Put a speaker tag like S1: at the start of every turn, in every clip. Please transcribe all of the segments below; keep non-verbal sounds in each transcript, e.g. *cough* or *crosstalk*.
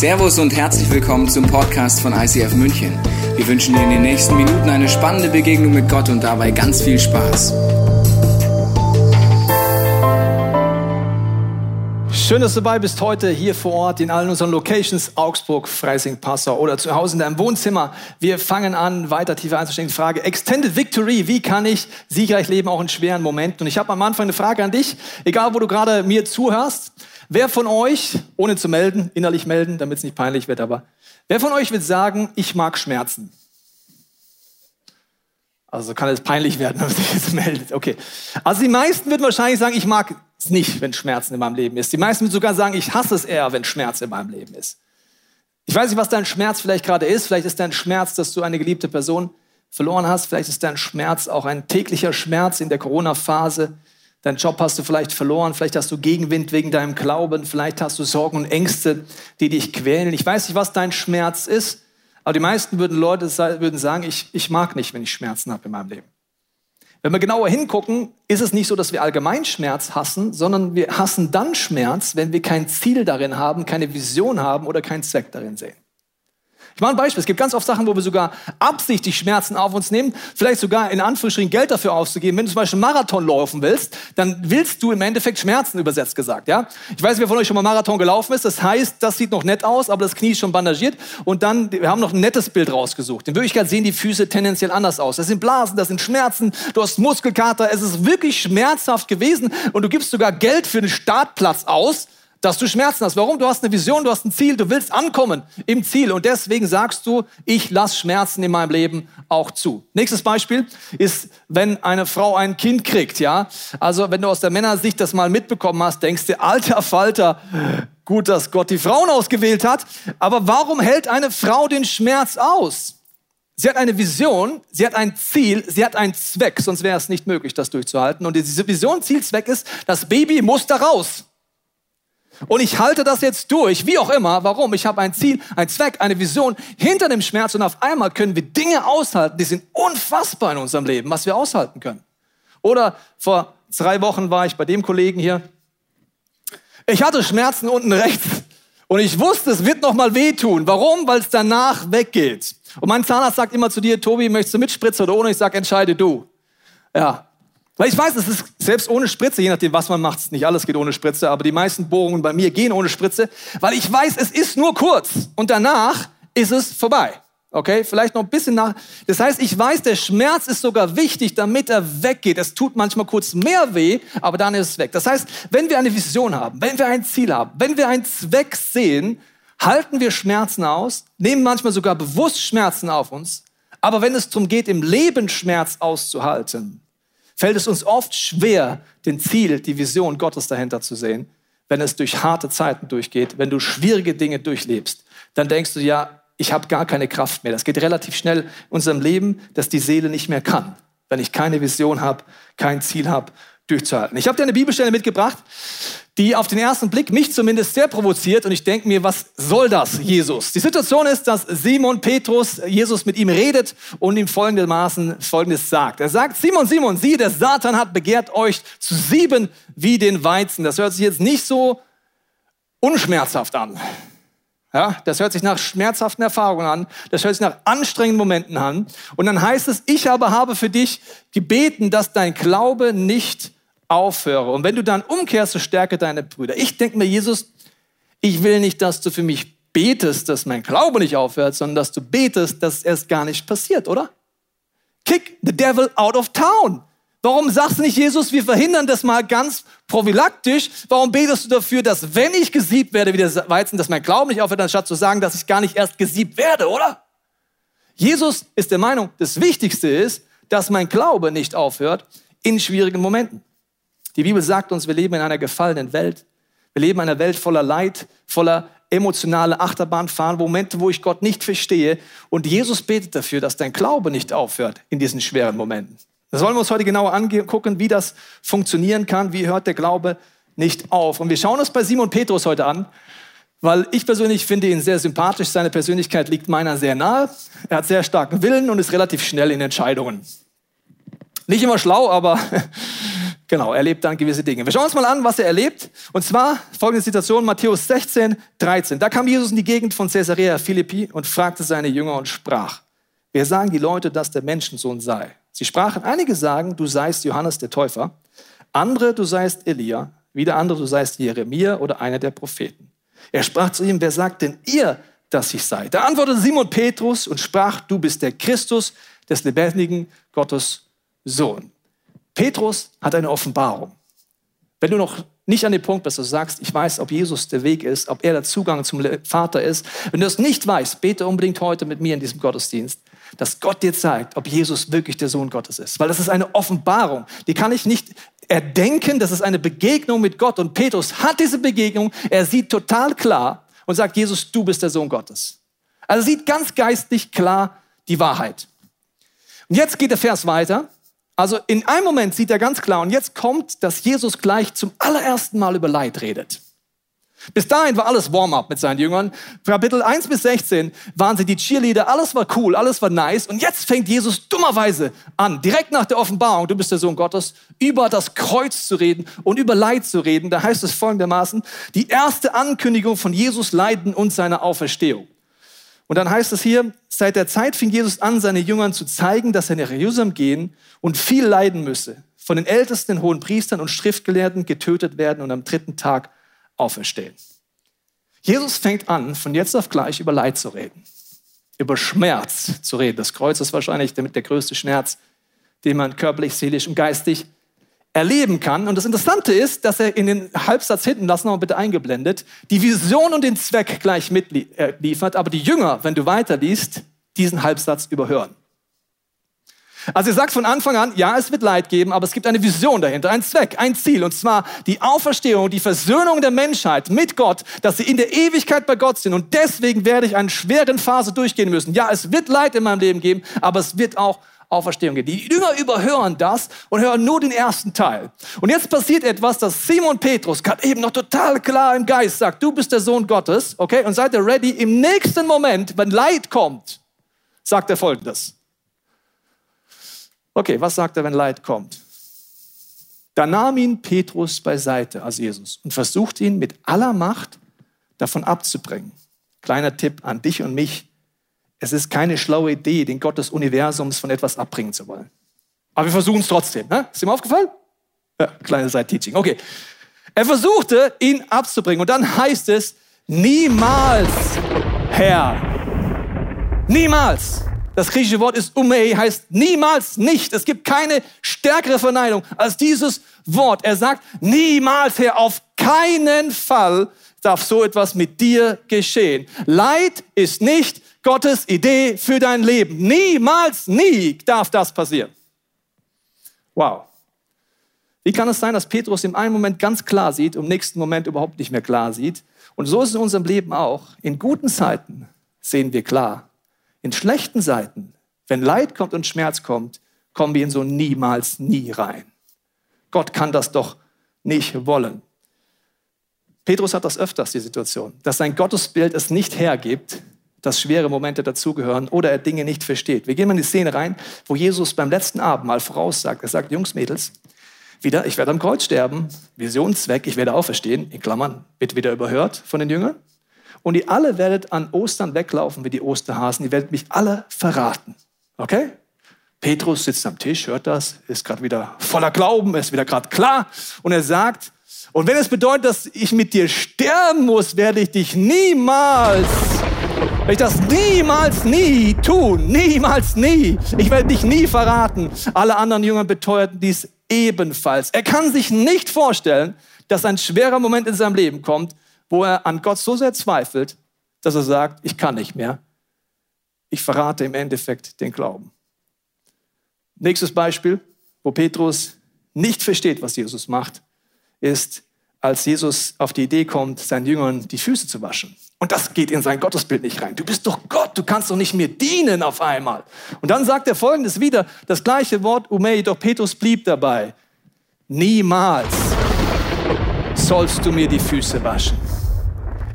S1: Servus und herzlich willkommen zum Podcast von ICF München. Wir wünschen dir in den nächsten Minuten eine spannende Begegnung mit Gott und dabei ganz viel Spaß.
S2: Schön, dass du dabei bist heute hier vor Ort in allen unseren Locations, Augsburg, Freising, Passau oder zu Hause in deinem Wohnzimmer. Wir fangen an, weiter tiefer einzusteigen. Frage, Extended Victory, wie kann ich siegreich leben, auch in schweren Momenten? Und ich habe am Anfang eine Frage an dich, egal wo du gerade mir zuhörst. Wer von euch, ohne zu melden, innerlich melden, damit es nicht peinlich wird, aber wer von euch wird sagen, ich mag Schmerzen? Also kann es peinlich werden, *laughs* wenn man sich jetzt meldet. Okay. Also die meisten würden wahrscheinlich sagen, ich mag es nicht, wenn Schmerzen in meinem Leben ist. Die meisten würden sogar sagen, ich hasse es eher, wenn Schmerz in meinem Leben ist. Ich weiß nicht, was dein Schmerz vielleicht gerade ist. Vielleicht ist dein Schmerz, dass du eine geliebte Person verloren hast. Vielleicht ist dein Schmerz auch ein täglicher Schmerz in der Corona-Phase. Dein Job hast du vielleicht verloren, vielleicht hast du Gegenwind wegen deinem Glauben, vielleicht hast du Sorgen und Ängste, die dich quälen. Ich weiß nicht, was dein Schmerz ist, aber die meisten würden Leute würden sagen, ich, ich mag nicht, wenn ich Schmerzen habe in meinem Leben. Wenn wir genauer hingucken, ist es nicht so, dass wir allgemein Schmerz hassen, sondern wir hassen dann Schmerz, wenn wir kein Ziel darin haben, keine Vision haben oder keinen Zweck darin sehen. Ich mache ein Beispiel. Es gibt ganz oft Sachen, wo wir sogar absichtlich Schmerzen auf uns nehmen, vielleicht sogar in Anführungsstrichen Geld dafür auszugeben. Wenn du zum Beispiel einen Marathon laufen willst, dann willst du im Endeffekt Schmerzen übersetzt gesagt. Ja? Ich weiß nicht, wer von euch schon mal Marathon gelaufen ist. Das heißt, das sieht noch nett aus, aber das Knie ist schon bandagiert. Und dann, wir haben noch ein nettes Bild rausgesucht. In Wirklichkeit sehen die Füße tendenziell anders aus. Das sind Blasen, das sind Schmerzen, du hast Muskelkater. Es ist wirklich schmerzhaft gewesen und du gibst sogar Geld für einen Startplatz aus dass du Schmerzen hast. Warum? Du hast eine Vision, du hast ein Ziel, du willst ankommen im Ziel und deswegen sagst du, ich lasse Schmerzen in meinem Leben auch zu. Nächstes Beispiel ist, wenn eine Frau ein Kind kriegt, ja? Also, wenn du aus der Männersicht das mal mitbekommen hast, denkst du, alter Falter, gut, dass Gott die Frauen ausgewählt hat, aber warum hält eine Frau den Schmerz aus? Sie hat eine Vision, sie hat ein Ziel, sie hat einen Zweck, sonst wäre es nicht möglich, das durchzuhalten. Und diese Vision, Ziel, Zweck ist, das Baby muss da raus. Und ich halte das jetzt durch, wie auch immer. Warum? Ich habe ein Ziel, ein Zweck, eine Vision hinter dem Schmerz und auf einmal können wir Dinge aushalten, die sind unfassbar in unserem Leben, was wir aushalten können. Oder vor drei Wochen war ich bei dem Kollegen hier. Ich hatte Schmerzen unten rechts und ich wusste, es wird noch mal wehtun. Warum? Weil es danach weggeht. Und mein Zahnarzt sagt immer zu dir, Tobi, möchtest du mit Spritze oder ohne? Ich sage, entscheide du. Ja, weil ich weiß, es ist selbst ohne Spritze, je nachdem, was man macht, nicht alles geht ohne Spritze, aber die meisten Bohrungen bei mir gehen ohne Spritze, weil ich weiß, es ist nur kurz und danach ist es vorbei. Okay, vielleicht noch ein bisschen nach. Das heißt, ich weiß, der Schmerz ist sogar wichtig, damit er weggeht. Es tut manchmal kurz mehr weh, aber dann ist es weg. Das heißt, wenn wir eine Vision haben, wenn wir ein Ziel haben, wenn wir einen Zweck sehen, halten wir Schmerzen aus, nehmen manchmal sogar bewusst Schmerzen auf uns. Aber wenn es darum geht, im Leben Schmerz auszuhalten, fällt es uns oft schwer, den Ziel, die Vision Gottes dahinter zu sehen, wenn es durch harte Zeiten durchgeht, wenn du schwierige Dinge durchlebst. Dann denkst du, ja, ich habe gar keine Kraft mehr. Das geht relativ schnell in unserem Leben, dass die Seele nicht mehr kann, wenn ich keine Vision habe, kein Ziel habe, durchzuhalten. Ich habe dir eine Bibelstelle mitgebracht, die auf den ersten Blick mich zumindest sehr provoziert und ich denke mir, was soll das, Jesus? Die Situation ist, dass Simon Petrus Jesus mit ihm redet und ihm folgendermaßen Folgendes sagt. Er sagt, Simon, Simon, sieh, der Satan hat begehrt euch zu sieben wie den Weizen. Das hört sich jetzt nicht so unschmerzhaft an. Ja, das hört sich nach schmerzhaften Erfahrungen an. Das hört sich nach anstrengenden Momenten an. Und dann heißt es, ich aber habe für dich gebeten, dass dein Glaube nicht aufhöre. Und wenn du dann umkehrst, so stärke deine Brüder. Ich denke mir, Jesus, ich will nicht, dass du für mich betest, dass mein Glaube nicht aufhört, sondern dass du betest, dass es gar nicht passiert, oder? Kick the devil out of town. Warum sagst du nicht, Jesus, wir verhindern das mal ganz prophylaktisch? Warum betest du dafür, dass wenn ich gesiebt werde wie der Weizen, dass mein Glauben nicht aufhört, anstatt zu sagen, dass ich gar nicht erst gesiebt werde, oder? Jesus ist der Meinung, das Wichtigste ist, dass mein Glaube nicht aufhört in schwierigen Momenten. Die Bibel sagt uns, wir leben in einer gefallenen Welt. Wir leben in einer Welt voller Leid, voller emotionale Achterbahnfahren, Momente, wo ich Gott nicht verstehe. Und Jesus betet dafür, dass dein Glaube nicht aufhört in diesen schweren Momenten. Das wollen wir uns heute genauer angucken, wie das funktionieren kann. Wie hört der Glaube nicht auf? Und wir schauen uns bei Simon Petrus heute an, weil ich persönlich finde ihn sehr sympathisch. Seine Persönlichkeit liegt meiner sehr nahe. Er hat sehr starken Willen und ist relativ schnell in Entscheidungen. Nicht immer schlau, aber *laughs* Genau, er erlebt dann gewisse Dinge. Wir schauen uns mal an, was er erlebt. Und zwar folgende Situation, Matthäus 16, 13. Da kam Jesus in die Gegend von Caesarea Philippi und fragte seine Jünger und sprach, wer sagen die Leute, dass der Menschensohn sei? Sie sprachen, einige sagen, du seist Johannes der Täufer, andere, du seist Elia, wieder andere, du seist Jeremia oder einer der Propheten. Er sprach zu ihm, wer sagt denn ihr, dass ich sei? Da antwortete Simon Petrus und sprach, du bist der Christus des lebendigen Gottes Sohn. Petrus hat eine Offenbarung. Wenn du noch nicht an dem Punkt bist, dass du sagst, ich weiß, ob Jesus der Weg ist, ob er der Zugang zum Vater ist, wenn du das nicht weißt, bete unbedingt heute mit mir in diesem Gottesdienst, dass Gott dir zeigt, ob Jesus wirklich der Sohn Gottes ist. Weil das ist eine Offenbarung. Die kann ich nicht erdenken, das ist eine Begegnung mit Gott. Und Petrus hat diese Begegnung, er sieht total klar und sagt, Jesus, du bist der Sohn Gottes. Also sieht ganz geistlich klar die Wahrheit. Und jetzt geht der Vers weiter. Also in einem Moment sieht er ganz klar, und jetzt kommt, dass Jesus gleich zum allerersten Mal über Leid redet. Bis dahin war alles Warm-up mit seinen Jüngern. Kapitel 1 bis 16 waren sie die Cheerleader, alles war cool, alles war nice. Und jetzt fängt Jesus dummerweise an, direkt nach der Offenbarung, du bist der Sohn Gottes, über das Kreuz zu reden und über Leid zu reden. Da heißt es folgendermaßen, die erste Ankündigung von Jesus Leiden und seiner Auferstehung. Und dann heißt es hier, seit der Zeit fing Jesus an, seine Jüngern zu zeigen, dass er nach Jerusalem gehen und viel leiden müsse, von den Ältesten, hohen Priestern und Schriftgelehrten getötet werden und am dritten Tag auferstehen. Jesus fängt an, von jetzt auf gleich über Leid zu reden, über Schmerz zu reden. Das Kreuz ist wahrscheinlich der, der größte Schmerz, den man körperlich, seelisch und geistig erleben kann. Und das Interessante ist, dass er in den Halbsatz hinten, lass noch mal bitte eingeblendet, die Vision und den Zweck gleich mitliefert, aber die Jünger, wenn du weiterliest, diesen Halbsatz überhören. Also er sagt von Anfang an, ja, es wird Leid geben, aber es gibt eine Vision dahinter, ein Zweck, ein Ziel, und zwar die Auferstehung, die Versöhnung der Menschheit mit Gott, dass sie in der Ewigkeit bei Gott sind. Und deswegen werde ich eine schweren Phase durchgehen müssen. Ja, es wird Leid in meinem Leben geben, aber es wird auch Auferstehung geht. Die Jünger überhören das und hören nur den ersten Teil. Und jetzt passiert etwas, dass Simon Petrus gerade eben noch total klar im Geist sagt, du bist der Sohn Gottes, okay? Und seid ihr ready? Im nächsten Moment, wenn Leid kommt, sagt er folgendes. Okay, was sagt er, wenn Leid kommt? Da nahm ihn Petrus beiseite, also Jesus, und versuchte ihn mit aller Macht davon abzubringen. Kleiner Tipp an dich und mich. Es ist keine schlaue Idee, den Gott des Universums von etwas abbringen zu wollen. Aber wir versuchen es trotzdem. Ne? Ist ihm aufgefallen? Ja, kleine Side-Teaching. Okay. Er versuchte, ihn abzubringen. Und dann heißt es, niemals, Herr. Niemals. Das griechische Wort ist umei, heißt niemals nicht. Es gibt keine stärkere Verneinung als dieses Wort. Er sagt, niemals, Herr, auf keinen Fall darf so etwas mit dir geschehen. Leid ist nicht Gottes Idee für dein Leben. Niemals, nie darf das passieren. Wow. Wie kann es sein, dass Petrus im einen Moment ganz klar sieht im nächsten Moment überhaupt nicht mehr klar sieht? Und so ist es in unserem Leben auch. In guten Zeiten sehen wir klar. In schlechten Zeiten, wenn Leid kommt und Schmerz kommt, kommen wir in so niemals nie rein. Gott kann das doch nicht wollen. Petrus hat das öfters, die Situation, dass sein Gottesbild es nicht hergibt, dass schwere Momente dazugehören oder er Dinge nicht versteht. Wir gehen mal in die Szene rein, wo Jesus beim letzten Abendmahl voraussagt, er sagt, Jungs, Mädels, wieder, ich werde am Kreuz sterben, Visionszweck, ich werde auferstehen, in Klammern, wird wieder überhört von den Jüngern. Und ihr alle werdet an Ostern weglaufen wie die Osterhasen, ihr werdet mich alle verraten. Okay? Petrus sitzt am Tisch, hört das, ist gerade wieder voller Glauben, ist wieder gerade klar und er sagt, und wenn es bedeutet, dass ich mit dir sterben muss, werde ich dich niemals ich das niemals nie tun. Niemals nie. Ich werde dich nie verraten. Alle anderen Jünger beteuerten dies ebenfalls. Er kann sich nicht vorstellen, dass ein schwerer Moment in seinem Leben kommt, wo er an Gott so sehr zweifelt, dass er sagt, ich kann nicht mehr. Ich verrate im Endeffekt den Glauben. Nächstes Beispiel, wo Petrus nicht versteht, was Jesus macht, ist, als Jesus auf die Idee kommt, seinen Jüngern die Füße zu waschen. Und das geht in sein Gottesbild nicht rein. Du bist doch Gott, du kannst doch nicht mir dienen auf einmal. Und dann sagt er folgendes wieder, das gleiche Wort, Umei, doch Petrus blieb dabei. Niemals sollst du mir die Füße waschen.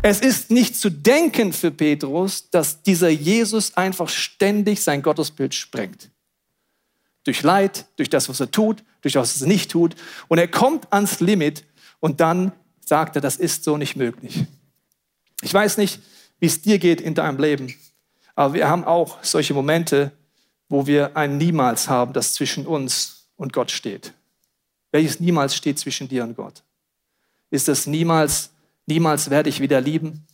S2: Es ist nicht zu denken für Petrus, dass dieser Jesus einfach ständig sein Gottesbild sprengt. Durch Leid, durch das, was er tut, durch das, was er nicht tut. Und er kommt ans Limit und dann sagt er, das ist so nicht möglich. Ich weiß nicht, wie es dir geht in deinem Leben, aber wir haben auch solche Momente, wo wir ein Niemals haben, das zwischen uns und Gott steht. Welches Niemals steht zwischen dir und Gott? Ist das niemals, niemals werde ich wieder lieben?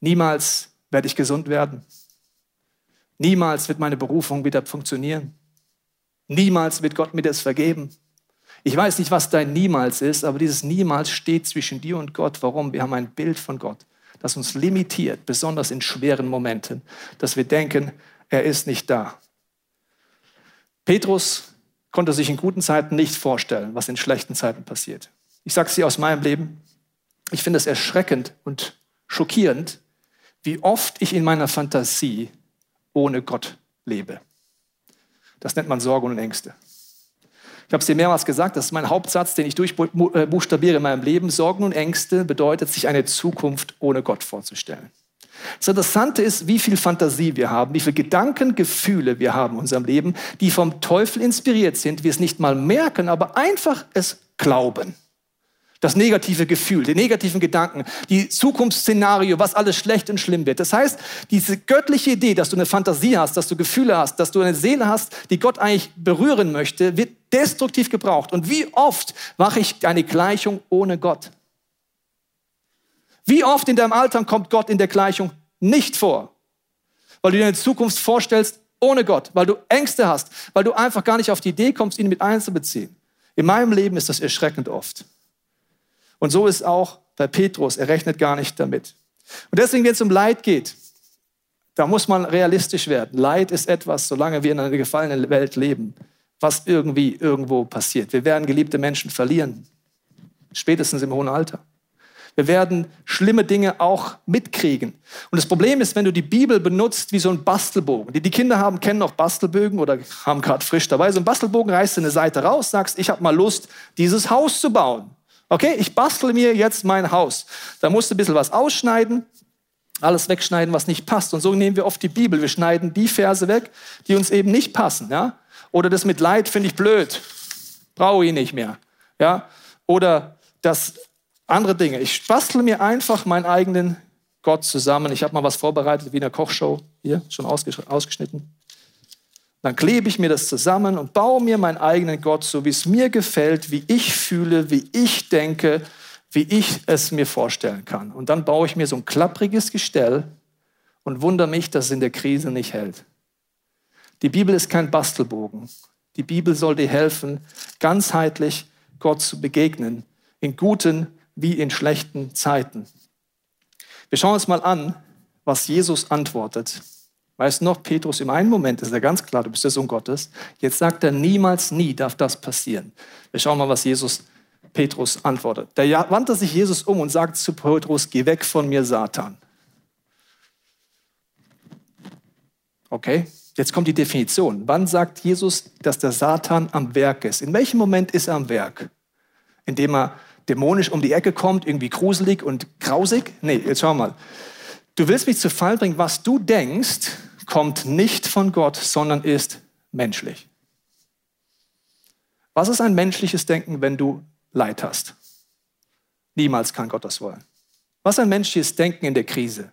S2: Niemals werde ich gesund werden? Niemals wird meine Berufung wieder funktionieren? Niemals wird Gott mir das vergeben? Ich weiß nicht, was dein Niemals ist, aber dieses Niemals steht zwischen dir und Gott. Warum? Wir haben ein Bild von Gott, das uns limitiert, besonders in schweren Momenten, dass wir denken, er ist nicht da. Petrus konnte sich in guten Zeiten nicht vorstellen, was in schlechten Zeiten passiert. Ich sage es dir aus meinem Leben. Ich finde es erschreckend und schockierend, wie oft ich in meiner Fantasie ohne Gott lebe. Das nennt man Sorgen und Ängste. Ich habe es dir mehrmals gesagt, das ist mein Hauptsatz, den ich durchbuchstabiere in meinem Leben. Sorgen und Ängste bedeutet, sich eine Zukunft ohne Gott vorzustellen. Das Interessante ist, wie viel Fantasie wir haben, wie viele Gedanken, Gefühle wir haben in unserem Leben, die vom Teufel inspiriert sind, wir es nicht mal merken, aber einfach es glauben das negative Gefühl, die negativen Gedanken, die Zukunftsszenario, was alles schlecht und schlimm wird. Das heißt, diese göttliche Idee, dass du eine Fantasie hast, dass du Gefühle hast, dass du eine Seele hast, die Gott eigentlich berühren möchte, wird destruktiv gebraucht. Und wie oft mache ich eine Gleichung ohne Gott? Wie oft in deinem Alltag kommt Gott in der Gleichung nicht vor? Weil du dir eine Zukunft vorstellst ohne Gott, weil du Ängste hast, weil du einfach gar nicht auf die Idee kommst, ihn mit einzubeziehen. In meinem Leben ist das erschreckend oft. Und so ist auch bei Petrus, er rechnet gar nicht damit. Und deswegen, wenn es um Leid geht, da muss man realistisch werden. Leid ist etwas, solange wir in einer gefallenen Welt leben, was irgendwie irgendwo passiert. Wir werden geliebte Menschen verlieren, spätestens im hohen Alter. Wir werden schlimme Dinge auch mitkriegen. Und das Problem ist, wenn du die Bibel benutzt wie so ein Bastelbogen. Die, die Kinder haben, kennen noch Bastelbögen oder haben gerade frisch dabei. So ein Bastelbogen reißt du eine Seite raus, sagst, ich habe mal Lust, dieses Haus zu bauen. Okay, ich bastle mir jetzt mein Haus. Da musst du ein bisschen was ausschneiden, alles wegschneiden, was nicht passt. Und so nehmen wir oft die Bibel. Wir schneiden die Verse weg, die uns eben nicht passen. Ja? Oder das mit Leid finde ich blöd. Brauche ich nicht mehr. Ja? Oder das andere Dinge. Ich bastle mir einfach meinen eigenen Gott zusammen. Ich habe mal was vorbereitet, wie in der Kochshow. Hier, schon ausgeschnitten. Dann klebe ich mir das zusammen und baue mir meinen eigenen Gott, so wie es mir gefällt, wie ich fühle, wie ich denke, wie ich es mir vorstellen kann. Und dann baue ich mir so ein klappriges Gestell und wundere mich, dass es in der Krise nicht hält. Die Bibel ist kein Bastelbogen. Die Bibel soll dir helfen, ganzheitlich Gott zu begegnen, in guten wie in schlechten Zeiten. Wir schauen uns mal an, was Jesus antwortet Weißt du noch, Petrus, im einen Moment ist er ganz klar, du bist der Sohn Gottes. Jetzt sagt er, niemals, nie darf das passieren. Wir schauen mal, was Jesus Petrus antwortet. Da wandte sich Jesus um und sagt zu Petrus, geh weg von mir, Satan. Okay, jetzt kommt die Definition. Wann sagt Jesus, dass der Satan am Werk ist? In welchem Moment ist er am Werk? Indem er dämonisch um die Ecke kommt, irgendwie gruselig und grausig? Nee, jetzt schau mal. Du willst mich zu Fall bringen, was du denkst, kommt nicht von Gott, sondern ist menschlich. Was ist ein menschliches Denken, wenn du Leid hast? Niemals kann Gott das wollen. Was ist ein menschliches Denken in der Krise?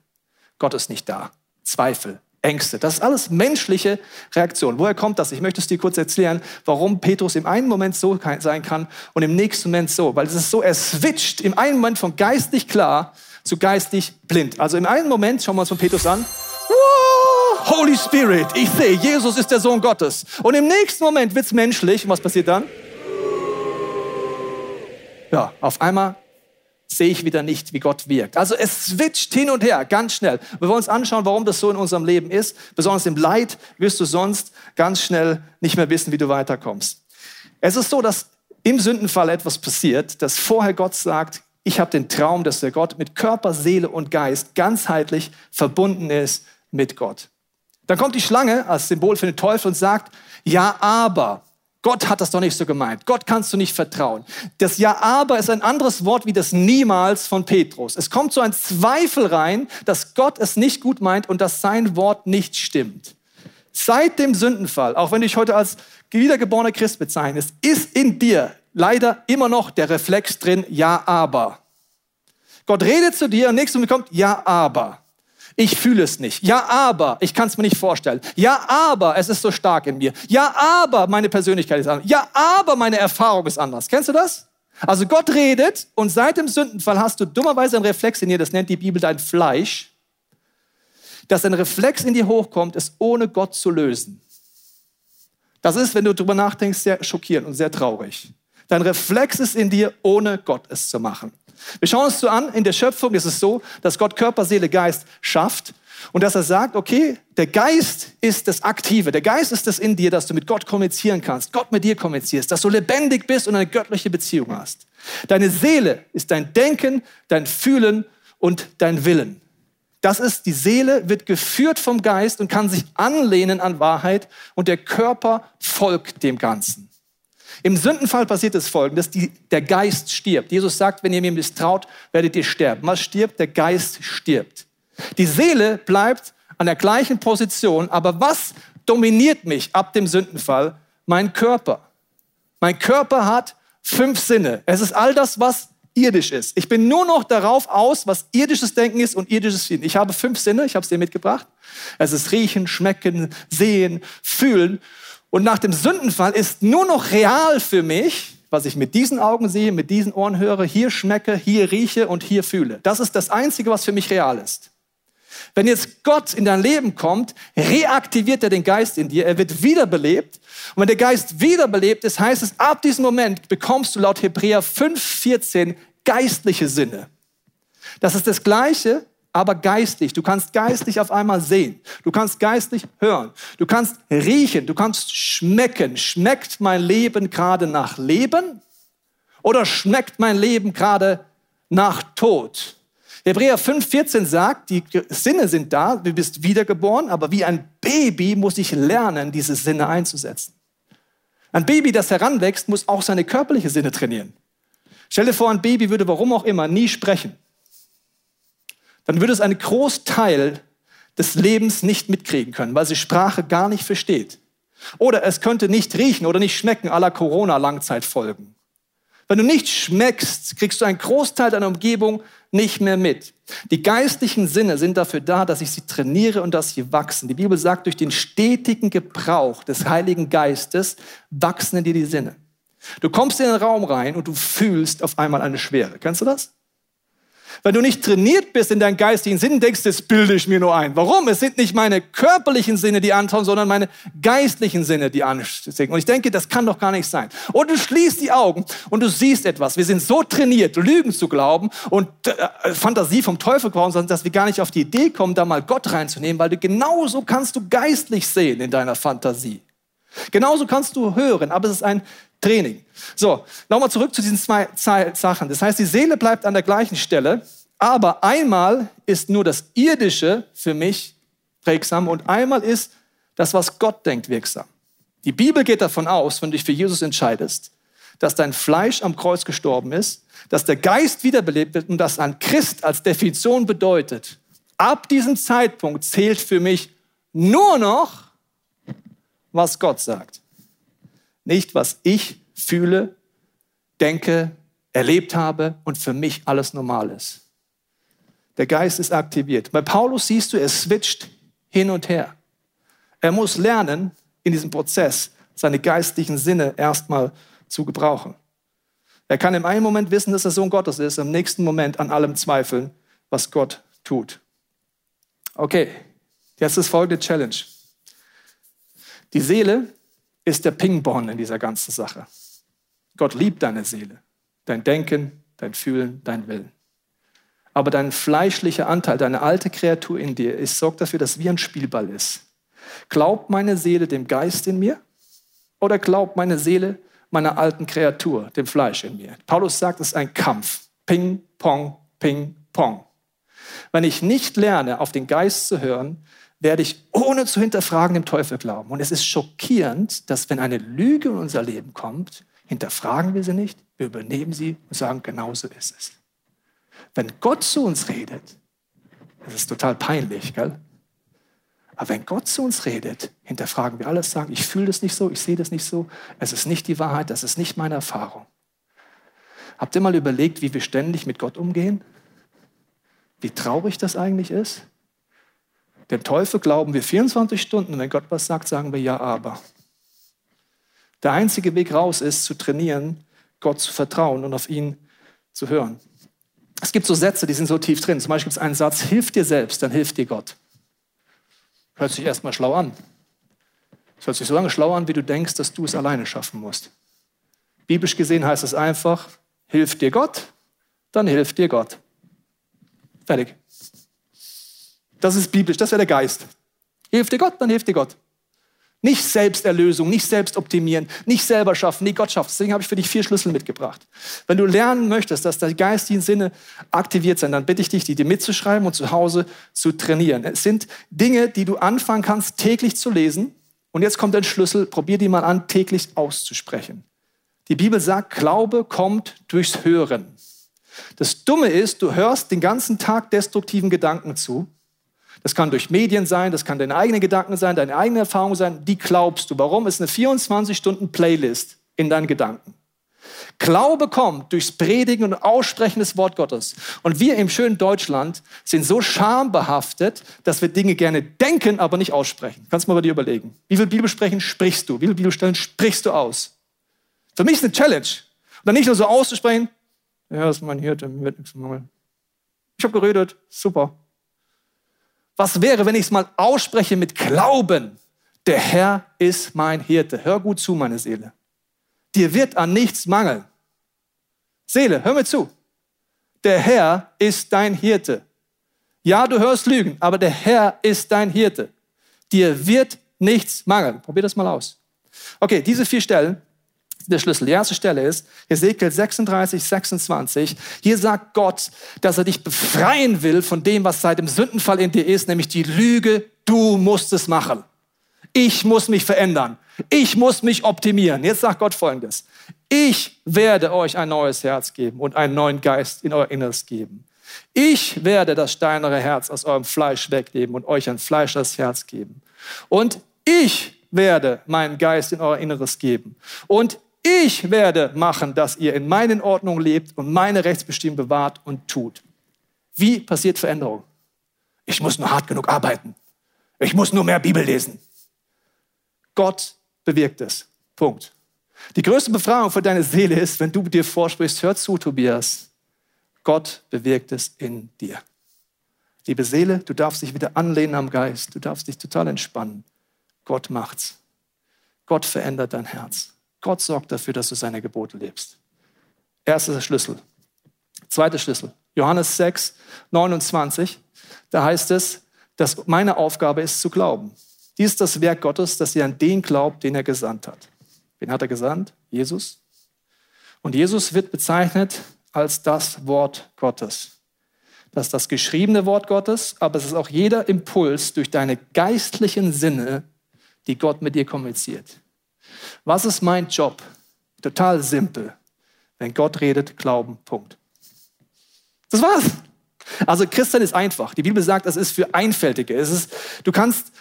S2: Gott ist nicht da. Zweifel, Ängste. Das ist alles menschliche Reaktion. Woher kommt das? Ich möchte es dir kurz erklären, warum Petrus im einen Moment so sein kann und im nächsten Moment so. Weil es ist so, er switcht im einen Moment von geistlich klar zu geistig blind. Also im einen Moment, schauen wir uns von Petrus an, Holy Spirit, ich sehe, Jesus ist der Sohn Gottes. Und im nächsten Moment wird es menschlich. Und was passiert dann? Ja, auf einmal sehe ich wieder nicht, wie Gott wirkt. Also es switcht hin und her, ganz schnell. Wir wollen uns anschauen, warum das so in unserem Leben ist. Besonders im Leid wirst du sonst ganz schnell nicht mehr wissen, wie du weiterkommst. Es ist so, dass im Sündenfall etwas passiert, dass vorher Gott sagt, ich habe den Traum, dass der Gott mit Körper, Seele und Geist ganzheitlich verbunden ist mit Gott. Dann kommt die Schlange als Symbol für den Teufel und sagt, ja, aber Gott hat das doch nicht so gemeint. Gott kannst du nicht vertrauen. Das Ja, aber ist ein anderes Wort wie das Niemals von Petrus. Es kommt so ein Zweifel rein, dass Gott es nicht gut meint und dass sein Wort nicht stimmt. Seit dem Sündenfall, auch wenn du dich heute als wiedergeborener Christ bezeichnest, ist in dir leider immer noch der Reflex drin, ja, aber. Gott redet zu dir und nächstes Mal kommt, ja, aber. Ich fühle es nicht. Ja, aber ich kann es mir nicht vorstellen. Ja, aber es ist so stark in mir. Ja, aber meine Persönlichkeit ist anders. Ja, aber meine Erfahrung ist anders. Kennst du das? Also Gott redet und seit dem Sündenfall hast du dummerweise einen Reflex in dir, das nennt die Bibel dein Fleisch, dass ein Reflex in dir hochkommt, es ohne Gott zu lösen. Das ist, wenn du darüber nachdenkst, sehr schockierend und sehr traurig. Dein Reflex ist in dir, ohne Gott es zu machen. Wir schauen uns so an, in der Schöpfung ist es so, dass Gott Körper, Seele, Geist schafft und dass er sagt, okay, der Geist ist das Aktive, der Geist ist das in dir, dass du mit Gott kommunizieren kannst, Gott mit dir kommunizierst, dass du lebendig bist und eine göttliche Beziehung hast. Deine Seele ist dein Denken, dein Fühlen und dein Willen. Das ist, die Seele wird geführt vom Geist und kann sich anlehnen an Wahrheit und der Körper folgt dem Ganzen. Im Sündenfall passiert es folgendes, die, der Geist stirbt. Jesus sagt, wenn ihr mir misstraut, werdet ihr sterben. Was stirbt? Der Geist stirbt. Die Seele bleibt an der gleichen Position, aber was dominiert mich ab dem Sündenfall? Mein Körper. Mein Körper hat fünf Sinne. Es ist all das, was irdisch ist. Ich bin nur noch darauf aus, was irdisches Denken ist und irdisches Fühlen. Ich habe fünf Sinne, ich habe es dir mitgebracht. Es ist Riechen, Schmecken, Sehen, Fühlen. Und nach dem Sündenfall ist nur noch real für mich, was ich mit diesen Augen sehe, mit diesen Ohren höre, hier schmecke, hier rieche und hier fühle. Das ist das Einzige, was für mich real ist. Wenn jetzt Gott in dein Leben kommt, reaktiviert er den Geist in dir, er wird wiederbelebt. Und wenn der Geist wiederbelebt ist, heißt es, ab diesem Moment bekommst du laut Hebräer 5,14 geistliche Sinne. Das ist das Gleiche, aber geistlich. Du kannst geistlich auf einmal sehen. Du kannst geistlich hören. Du kannst riechen. Du kannst schmecken. Schmeckt mein Leben gerade nach Leben? Oder schmeckt mein Leben gerade nach Tod? Hebräer 5,14 sagt, die Sinne sind da, du bist wiedergeboren, aber wie ein Baby muss ich lernen, diese Sinne einzusetzen. Ein Baby, das heranwächst, muss auch seine körperliche Sinne trainieren. Stell dir vor, ein Baby würde warum auch immer nie sprechen dann würde es einen Großteil des Lebens nicht mitkriegen können, weil sie Sprache gar nicht versteht. Oder es könnte nicht riechen oder nicht schmecken aller Corona-Langzeitfolgen. Wenn du nicht schmeckst, kriegst du einen Großteil deiner Umgebung nicht mehr mit. Die geistlichen Sinne sind dafür da, dass ich sie trainiere und dass sie wachsen. Die Bibel sagt, durch den stetigen Gebrauch des Heiligen Geistes wachsen in dir die Sinne. Du kommst in den Raum rein und du fühlst auf einmal eine Schwere. Kennst du das? Wenn du nicht trainiert bist in deinen geistigen Sinnen, denkst du, das bilde ich mir nur ein. Warum? Es sind nicht meine körperlichen Sinne, die anschauen, sondern meine geistlichen Sinne, die ansehen. Und ich denke, das kann doch gar nicht sein. Und du schließt die Augen und du siehst etwas. Wir sind so trainiert, Lügen zu glauben und äh, Fantasie vom Teufel glauben, dass wir gar nicht auf die Idee kommen, da mal Gott reinzunehmen, weil du genauso kannst du geistlich sehen in deiner Fantasie. Genauso kannst du hören, aber es ist ein Training. So, nochmal zurück zu diesen zwei Sachen. Das heißt, die Seele bleibt an der gleichen Stelle, aber einmal ist nur das Irdische für mich prägsam und einmal ist das, was Gott denkt, wirksam. Die Bibel geht davon aus, wenn du dich für Jesus entscheidest, dass dein Fleisch am Kreuz gestorben ist, dass der Geist wiederbelebt wird und dass ein Christ als Definition bedeutet, ab diesem Zeitpunkt zählt für mich nur noch, was Gott sagt. Nicht, was ich fühle, denke, erlebt habe und für mich alles normal ist. Der Geist ist aktiviert. Bei Paulus siehst du, er switcht hin und her. Er muss lernen, in diesem Prozess seine geistlichen Sinne erstmal zu gebrauchen. Er kann im einen Moment wissen, dass er Sohn Gottes ist, im nächsten Moment an allem zweifeln, was Gott tut. Okay, jetzt ist folgende Challenge. Die Seele ist der Ping-Pong in dieser ganzen Sache. Gott liebt deine Seele, dein Denken, dein Fühlen, dein Willen. Aber dein fleischlicher Anteil, deine alte Kreatur in dir, ist, sorgt dafür, dass wie ein Spielball ist. Glaubt meine Seele dem Geist in mir oder glaubt meine Seele meiner alten Kreatur, dem Fleisch in mir? Paulus sagt, es ist ein Kampf. Ping, Pong, Ping, Pong. Wenn ich nicht lerne, auf den Geist zu hören, werde ich ohne zu hinterfragen dem Teufel glauben. Und es ist schockierend, dass wenn eine Lüge in unser Leben kommt, hinterfragen wir sie nicht, wir übernehmen sie und sagen, genauso ist es. Wenn Gott zu uns redet, das ist total peinlich, gell? Aber wenn Gott zu uns redet, hinterfragen wir alles, sagen, ich fühle das nicht so, ich sehe das nicht so, es ist nicht die Wahrheit, das ist nicht meine Erfahrung. Habt ihr mal überlegt, wie wir ständig mit Gott umgehen? Wie traurig das eigentlich ist? Dem Teufel glauben wir 24 Stunden und wenn Gott was sagt, sagen wir ja, aber. Der einzige Weg raus ist, zu trainieren, Gott zu vertrauen und auf ihn zu hören. Es gibt so Sätze, die sind so tief drin. Zum Beispiel gibt es einen Satz, hilf dir selbst, dann hilft dir Gott. Hört sich erstmal schlau an. Es hört sich so lange schlau an, wie du denkst, dass du es alleine schaffen musst. Biblisch gesehen heißt es einfach, hilf dir Gott, dann hilft dir Gott. Fertig. Das ist biblisch, das wäre der Geist. Hilf dir Gott, dann hilft dir Gott. Nicht Selbsterlösung, nicht Selbstoptimieren, nicht selber schaffen, nee, Gott schafft. Deswegen habe ich für dich vier Schlüssel mitgebracht. Wenn du lernen möchtest, dass deine geistigen Sinne aktiviert sind, dann bitte ich dich, die dir mitzuschreiben und zu Hause zu trainieren. Es sind Dinge, die du anfangen kannst, täglich zu lesen. Und jetzt kommt ein Schlüssel, probier die mal an, täglich auszusprechen. Die Bibel sagt, Glaube kommt durchs Hören. Das Dumme ist, du hörst den ganzen Tag destruktiven Gedanken zu das kann durch Medien sein, das kann deine eigenen Gedanken sein, deine eigene Erfahrung sein. Die glaubst du. Warum? Es ist eine 24-Stunden-Playlist in deinen Gedanken. Glaube kommt durchs Predigen und Aussprechen des Wort Gottes. Und wir im schönen Deutschland sind so schambehaftet, dass wir Dinge gerne denken, aber nicht aussprechen. Kannst du mal bei dir überlegen. Wie viel Bibelsprechen sprichst du? Wie viele Bibelstellen sprichst du aus? Für mich ist eine Challenge. Und dann nicht nur so auszusprechen, ja, das ist mein Hirte, mir wird nichts mangeln. Ich habe geredet, super. Was wäre, wenn ich es mal ausspreche mit Glauben? Der Herr ist mein Hirte. Hör gut zu, meine Seele. Dir wird an nichts mangeln. Seele, hör mir zu. Der Herr ist dein Hirte. Ja, du hörst Lügen, aber der Herr ist dein Hirte. Dir wird nichts mangeln. Probier das mal aus. Okay, diese vier Stellen der Schlüssel. Die erste Stelle ist Ezekiel 36, 26. Hier sagt Gott, dass er dich befreien will von dem, was seit dem Sündenfall in dir ist, nämlich die Lüge, du musst es machen. Ich muss mich verändern. Ich muss mich optimieren. Jetzt sagt Gott Folgendes. Ich werde euch ein neues Herz geben und einen neuen Geist in euer Inneres geben. Ich werde das steinere Herz aus eurem Fleisch wegnehmen und euch ein fleischliches Herz geben. Und ich werde meinen Geist in euer Inneres geben. Und ich werde machen, dass ihr in meinen Ordnungen lebt und meine Rechtsbestimmung bewahrt und tut. Wie passiert Veränderung? Ich muss nur hart genug arbeiten. Ich muss nur mehr Bibel lesen. Gott bewirkt es. Punkt. Die größte Befragung für deine Seele ist, wenn du dir vorsprichst, hör zu, Tobias, Gott bewirkt es in dir. Liebe Seele, du darfst dich wieder anlehnen am Geist. Du darfst dich total entspannen. Gott macht's. Gott verändert dein Herz. Gott sorgt dafür, dass du seine Gebote lebst. Erster Schlüssel. Zweiter Schlüssel. Johannes 6, 29. Da heißt es, dass meine Aufgabe ist zu glauben. Dies ist das Werk Gottes, dass ihr an den glaubt, den er gesandt hat. Wen hat er gesandt? Jesus. Und Jesus wird bezeichnet als das Wort Gottes. Das ist das geschriebene Wort Gottes, aber es ist auch jeder Impuls durch deine geistlichen Sinne, die Gott mit dir kommuniziert. Was ist mein Job? Total simpel. Wenn Gott redet, glauben, Punkt. Das war's. Also Christian ist einfach. Die Bibel sagt, das ist für Einfältige. Es ist, du kannst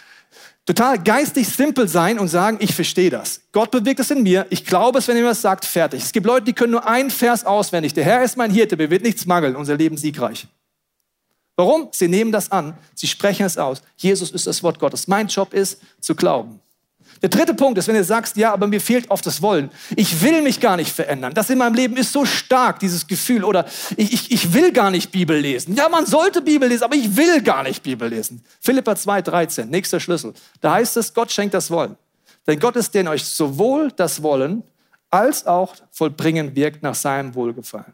S2: total geistig simpel sein und sagen, ich verstehe das. Gott bewirkt es in mir. Ich glaube es, wenn er was sagt, fertig. Es gibt Leute, die können nur einen Vers auswendig. Der Herr ist mein Hirte, mir wird nichts mangeln, unser Leben siegreich. Warum? Sie nehmen das an, sie sprechen es aus. Jesus ist das Wort Gottes. Mein Job ist zu glauben. Der dritte Punkt ist, wenn du sagst, ja, aber mir fehlt oft das Wollen. Ich will mich gar nicht verändern. Das in meinem Leben ist so stark, dieses Gefühl. Oder ich, ich, ich will gar nicht Bibel lesen. Ja, man sollte Bibel lesen, aber ich will gar nicht Bibel lesen. Philippa 2, 13, nächster Schlüssel. Da heißt es, Gott schenkt das Wollen. Denn Gott ist der euch sowohl das Wollen als auch vollbringen wirkt nach seinem Wohlgefallen.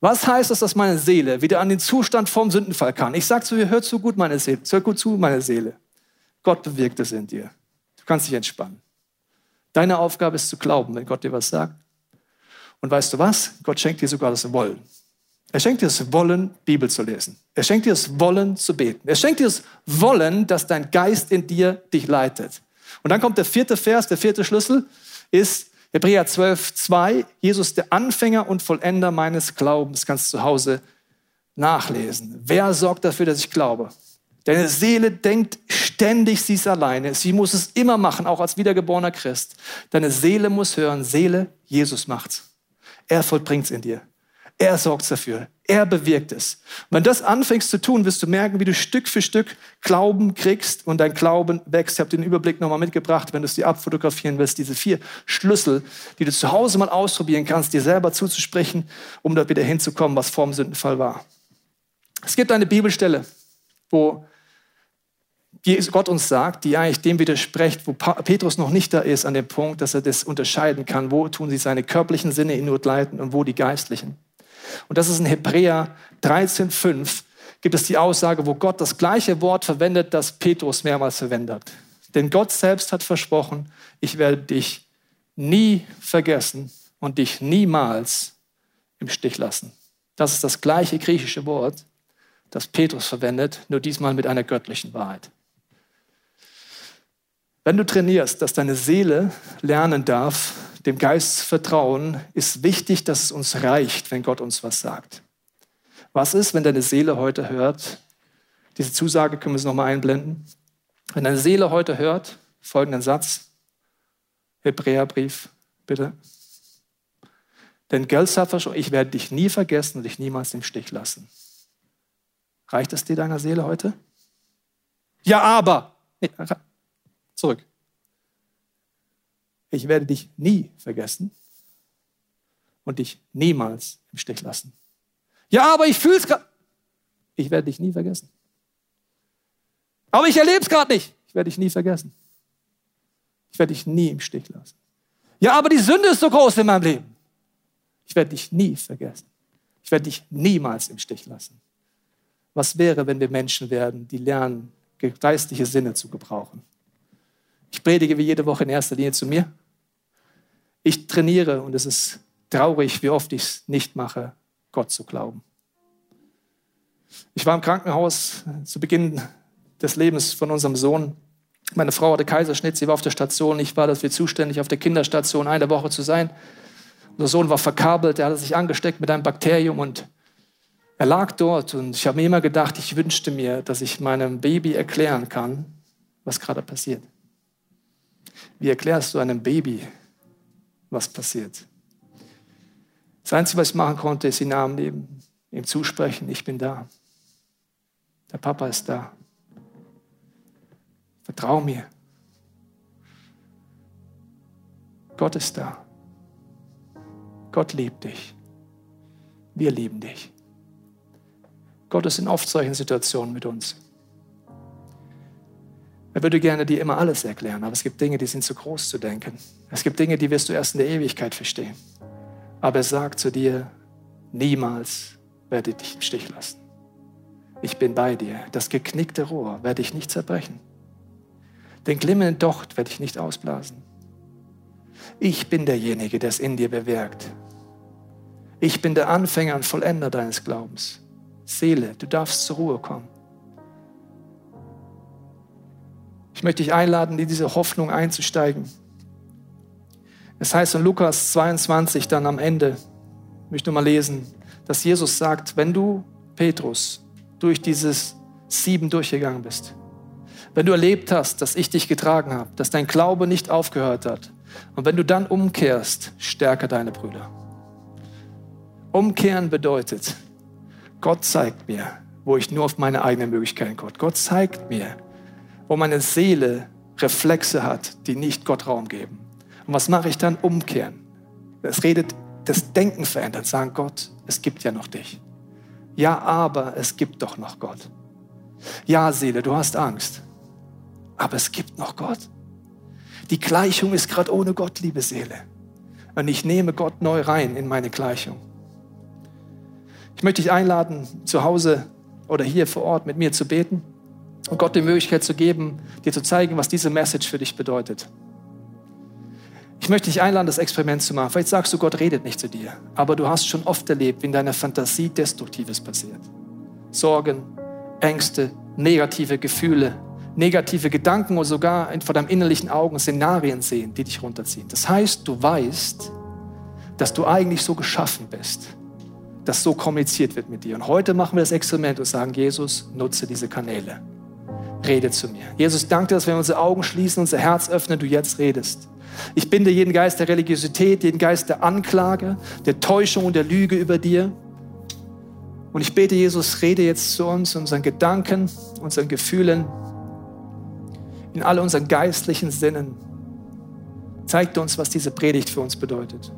S2: Was heißt es, dass meine Seele wieder an den Zustand vom Sündenfall kann? Ich sage zu dir, hör zu gut, meine Seele, hör gut zu, meine Seele. Gott bewirkt es in dir kannst dich entspannen. Deine Aufgabe ist zu glauben, wenn Gott dir was sagt. Und weißt du was? Gott schenkt dir sogar das Wollen. Er schenkt dir das Wollen, Bibel zu lesen. Er schenkt dir das Wollen zu beten. Er schenkt dir das Wollen, dass dein Geist in dir dich leitet. Und dann kommt der vierte Vers, der vierte Schlüssel ist Hebräer 12, 2. Jesus, der Anfänger und Vollender meines Glaubens, kannst du zu Hause nachlesen. Wer sorgt dafür, dass ich glaube? Deine Seele denkt ständig, sie ist alleine. Sie muss es immer machen, auch als wiedergeborener Christ. Deine Seele muss hören, Seele, Jesus macht's. Er vollbringt es in dir. Er sorgt dafür. Er bewirkt es. Wenn das anfängst zu tun, wirst du merken, wie du Stück für Stück Glauben kriegst und dein Glauben wächst. Ich habe den Überblick nochmal mitgebracht, wenn du es dir abfotografieren willst, diese vier Schlüssel, die du zu Hause mal ausprobieren kannst, dir selber zuzusprechen, um da wieder hinzukommen, was vor dem Sündenfall war. Es gibt eine Bibelstelle, wo Gott uns sagt, die eigentlich dem widerspricht, wo Petrus noch nicht da ist, an dem Punkt, dass er das unterscheiden kann, wo tun sich seine körperlichen Sinne in Not leiten und wo die geistlichen. Und das ist in Hebräer 13,5 gibt es die Aussage, wo Gott das gleiche Wort verwendet, das Petrus mehrmals verwendet. Denn Gott selbst hat versprochen, ich werde dich nie vergessen und dich niemals im Stich lassen. Das ist das gleiche griechische Wort, das Petrus verwendet, nur diesmal mit einer göttlichen Wahrheit. Wenn du trainierst, dass deine Seele lernen darf, dem Geist zu vertrauen, ist wichtig, dass es uns reicht, wenn Gott uns was sagt. Was ist, wenn deine Seele heute hört? Diese Zusage können wir uns nochmal einblenden. Wenn deine Seele heute hört, folgenden Satz, Hebräerbrief, bitte. Denn Geld ich werde dich nie vergessen und dich niemals im Stich lassen. Reicht es dir deiner Seele heute? Ja, aber. Zurück. Ich werde dich nie vergessen und dich niemals im Stich lassen. Ja, aber ich fühle es gerade. Ich werde dich nie vergessen. Aber ich erlebe es gerade nicht. Ich werde dich nie vergessen. Ich werde dich nie im Stich lassen. Ja, aber die Sünde ist so groß in meinem Leben. Ich werde dich nie vergessen. Ich werde dich niemals im Stich lassen. Was wäre, wenn wir Menschen werden, die lernen, geistliche Sinne zu gebrauchen? Ich predige wie jede Woche in erster Linie zu mir. Ich trainiere und es ist traurig, wie oft ich es nicht mache, Gott zu glauben. Ich war im Krankenhaus zu Beginn des Lebens von unserem Sohn. Meine Frau hatte Kaiserschnitt, sie war auf der Station. Ich war dafür zuständig, auf der Kinderstation eine Woche zu sein. Unser Sohn war verkabelt, er hatte sich angesteckt mit einem Bakterium und er lag dort. Und ich habe mir immer gedacht, ich wünschte mir, dass ich meinem Baby erklären kann, was gerade passiert. Wie erklärst du einem Baby, was passiert? Das Einzige, was ich machen konnte, ist ihn Namen nehmen, ihm zusprechen, ich bin da. Der Papa ist da. Vertrau mir. Gott ist da. Gott liebt dich. Wir lieben dich. Gott ist in oft solchen Situationen mit uns. Er würde gerne dir immer alles erklären, aber es gibt Dinge, die sind zu groß zu denken. Es gibt Dinge, die wirst du erst in der Ewigkeit verstehen. Aber er sagt zu dir, niemals werde ich dich im Stich lassen. Ich bin bei dir. Das geknickte Rohr werde ich nicht zerbrechen. Den glimmenden Docht werde ich nicht ausblasen. Ich bin derjenige, der es in dir bewirkt. Ich bin der Anfänger und Vollender deines Glaubens. Seele, du darfst zur Ruhe kommen. Ich möchte dich einladen, in diese Hoffnung einzusteigen. Es heißt in Lukas 22 dann am Ende, ich möchte mal lesen, dass Jesus sagt, wenn du, Petrus, durch dieses Sieben durchgegangen bist, wenn du erlebt hast, dass ich dich getragen habe, dass dein Glaube nicht aufgehört hat, und wenn du dann umkehrst, stärke deine Brüder. Umkehren bedeutet, Gott zeigt mir, wo ich nur auf meine eigenen Möglichkeiten komme. Gott zeigt mir, wo meine Seele Reflexe hat, die nicht Gott Raum geben. Und was mache ich dann? Umkehren. Es redet, das Denken verändert, sagen Gott, es gibt ja noch dich. Ja, aber es gibt doch noch Gott. Ja, Seele, du hast Angst, aber es gibt noch Gott. Die Gleichung ist gerade ohne Gott, liebe Seele. Und ich nehme Gott neu rein in meine Gleichung. Ich möchte dich einladen, zu Hause oder hier vor Ort mit mir zu beten und Gott die Möglichkeit zu geben, dir zu zeigen, was diese Message für dich bedeutet. Ich möchte dich einladen, das Experiment zu machen. Vielleicht sagst du, Gott redet nicht zu dir, aber du hast schon oft erlebt, wie in deiner Fantasie Destruktives passiert. Sorgen, Ängste, negative Gefühle, negative Gedanken oder sogar vor deinem innerlichen Augen Szenarien sehen, die dich runterziehen. Das heißt, du weißt, dass du eigentlich so geschaffen bist, dass so kommuniziert wird mit dir. Und heute machen wir das Experiment und sagen, Jesus, nutze diese Kanäle rede zu mir. Jesus, danke, dass wir unsere Augen schließen, unser Herz öffnen, du jetzt redest. Ich binde jeden Geist der Religiosität, jeden Geist der Anklage, der Täuschung und der Lüge über dir. Und ich bete, Jesus, rede jetzt zu uns, unseren Gedanken, unseren Gefühlen, in all unseren geistlichen Sinnen. Zeig uns, was diese Predigt für uns bedeutet.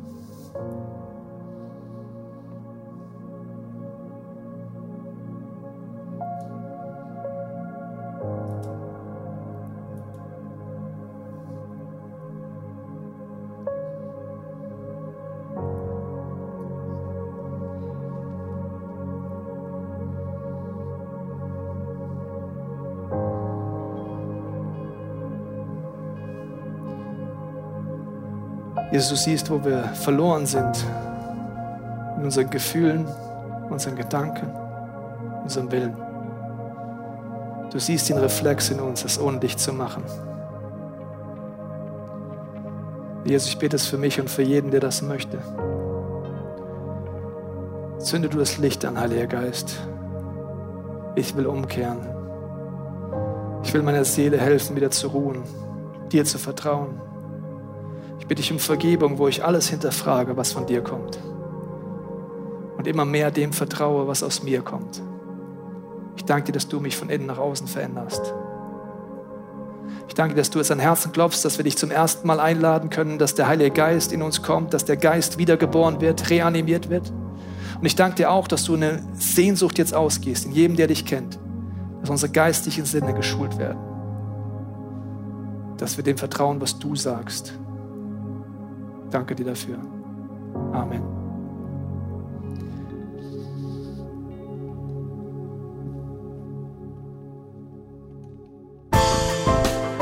S2: Jesus, du siehst, wo wir verloren sind. In unseren Gefühlen, unseren Gedanken, unserem Willen. Du siehst den Reflex in uns, es ohne dich zu machen. Jesus, ich bete es für mich und für jeden, der das möchte. Zünde du das Licht an, Heiliger Geist. Ich will umkehren. Ich will meiner Seele helfen, wieder zu ruhen, dir zu vertrauen. Ich bitte dich um Vergebung, wo ich alles hinterfrage, was von dir kommt. Und immer mehr dem vertraue, was aus mir kommt. Ich danke dir, dass du mich von innen nach außen veränderst. Ich danke dir, dass du es an Herzen klopfst, dass wir dich zum ersten Mal einladen können, dass der Heilige Geist in uns kommt, dass der Geist wiedergeboren wird, reanimiert wird. Und ich danke dir auch, dass du eine Sehnsucht jetzt ausgehst, in jedem, der dich kennt, dass unsere geistlichen Sinne geschult werden. Dass wir dem vertrauen, was du sagst. Danke dir dafür. Amen.